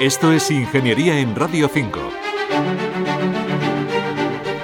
Esto es Ingeniería en Radio 5.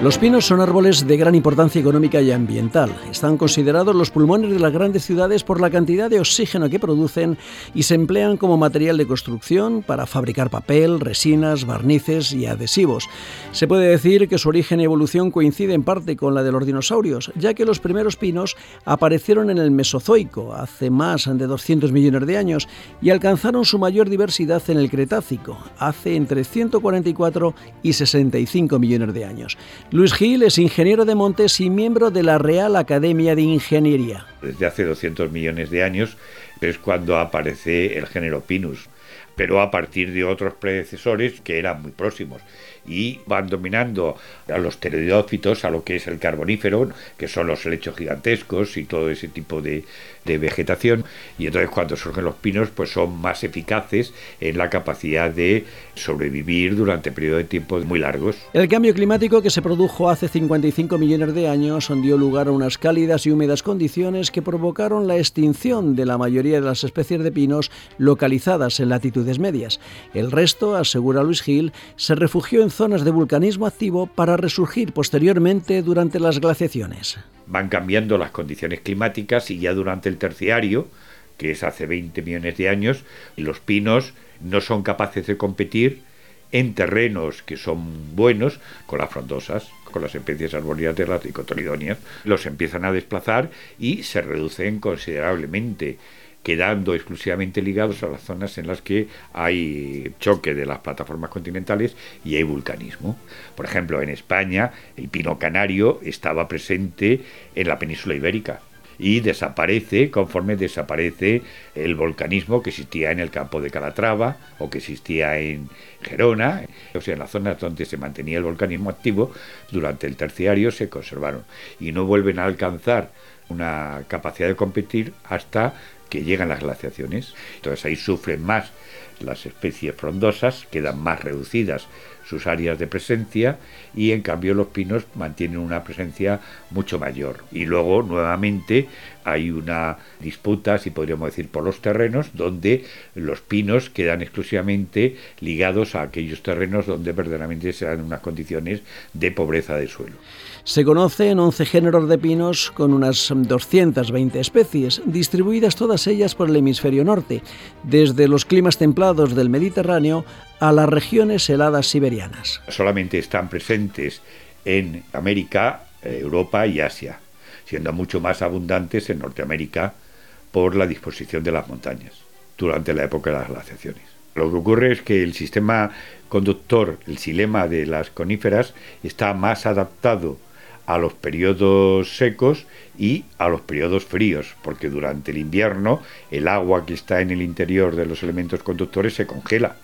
Los pinos son árboles de gran importancia económica y ambiental. Están considerados los pulmones de las grandes ciudades por la cantidad de oxígeno que producen y se emplean como material de construcción para fabricar papel, resinas, barnices y adhesivos. Se puede decir que su origen y evolución coincide en parte con la de los dinosaurios, ya que los primeros pinos aparecieron en el Mesozoico, hace más de 200 millones de años, y alcanzaron su mayor diversidad en el Cretácico, hace entre 144 y 65 millones de años. Luis Gil es ingeniero de montes y miembro de la Real Academia de Ingeniería. Desde hace 200 millones de años es cuando aparece el género Pinus, pero a partir de otros predecesores que eran muy próximos y van dominando a los pteridófitos, a lo que es el carbonífero, que son los helechos gigantescos y todo ese tipo de, de vegetación. Y entonces cuando surgen los pinos, pues son más eficaces en la capacidad de sobrevivir durante periodos de tiempo muy largos. El cambio climático que se produjo hace 55 millones de años dio lugar a unas cálidas y húmedas condiciones que provocaron la extinción de la mayoría de las especies de pinos localizadas en latitudes medias. El resto, asegura Luis Gil, se refugió en zonas de vulcanismo activo para resurgir posteriormente durante las glaciaciones. Van cambiando las condiciones climáticas y ya durante el terciario, que es hace 20 millones de años, los pinos no son capaces de competir en terrenos que son buenos con las frondosas, con las especies arbóreas de las dicotoledonias. Los empiezan a desplazar y se reducen considerablemente quedando exclusivamente ligados a las zonas en las que hay choque de las plataformas continentales y hay vulcanismo. Por ejemplo, en España el pino canario estaba presente en la península ibérica y desaparece conforme desaparece el volcanismo que existía en el campo de Calatrava o que existía en Gerona, o sea, en las zonas donde se mantenía el volcanismo activo, durante el terciario se conservaron y no vuelven a alcanzar una capacidad de competir hasta que llegan las glaciaciones. Entonces ahí sufren más las especies frondosas, quedan más reducidas sus áreas de presencia y en cambio los pinos mantienen una presencia mucho mayor. Y luego nuevamente hay una disputa, si podríamos decir, por los terrenos, donde los pinos quedan exclusivamente ligados a aquellos terrenos donde verdaderamente se dan unas condiciones de pobreza de suelo. Se conocen 11 géneros de pinos con unas 220 especies, distribuidas todas ellas por el hemisferio norte, desde los climas templados del Mediterráneo a las regiones heladas siberianas. Solamente están presentes en América, eh, Europa y Asia, siendo mucho más abundantes en Norteamérica por la disposición de las montañas durante la época de las glaciaciones. Lo que ocurre es que el sistema conductor, el silema de las coníferas, está más adaptado a los periodos secos y a los periodos fríos, porque durante el invierno el agua que está en el interior de los elementos conductores se congela.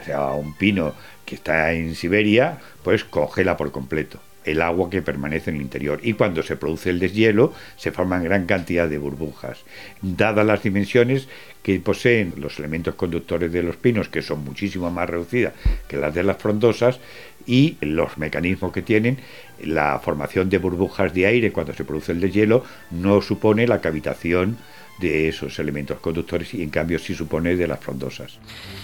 O sea, un pino que está en Siberia, pues congela por completo el agua que permanece en el interior. Y cuando se produce el deshielo, se forman gran cantidad de burbujas. Dadas las dimensiones que poseen los elementos conductores de los pinos, que son muchísimo más reducidas que las de las frondosas, y los mecanismos que tienen, la formación de burbujas de aire cuando se produce el deshielo no supone la cavitación de esos elementos conductores y en cambio sí supone de las frondosas.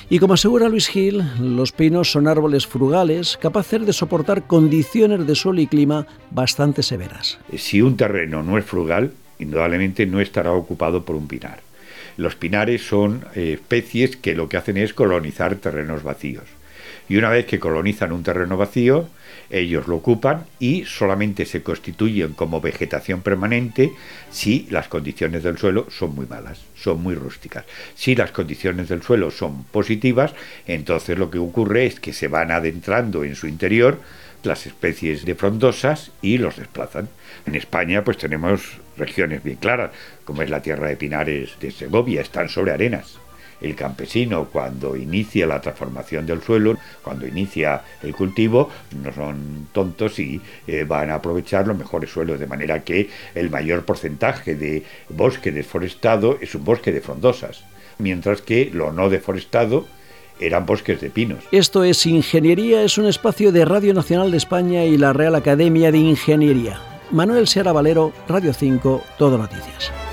Y como asegura Luis Gil, los pinos son árboles frugales capaces de soportar condiciones de suelo y clima bastante severas. Si un terreno no es frugal, indudablemente no estará ocupado por un pinar. Los pinares son eh, especies que lo que hacen es colonizar terrenos vacíos y una vez que colonizan un terreno vacío, ellos lo ocupan y solamente se constituyen como vegetación permanente si las condiciones del suelo son muy malas, son muy rústicas. Si las condiciones del suelo son positivas, entonces lo que ocurre es que se van adentrando en su interior las especies de frondosas y los desplazan. En España pues tenemos regiones bien claras, como es la tierra de pinares de Segovia, están sobre arenas el campesino cuando inicia la transformación del suelo, cuando inicia el cultivo, no son tontos y eh, van a aprovechar los mejores suelos, de manera que el mayor porcentaje de bosque deforestado es un bosque de frondosas, mientras que lo no deforestado eran bosques de pinos. Esto es Ingeniería, es un espacio de Radio Nacional de España y la Real Academia de Ingeniería. Manuel Sierra Valero, Radio 5, Todo Noticias.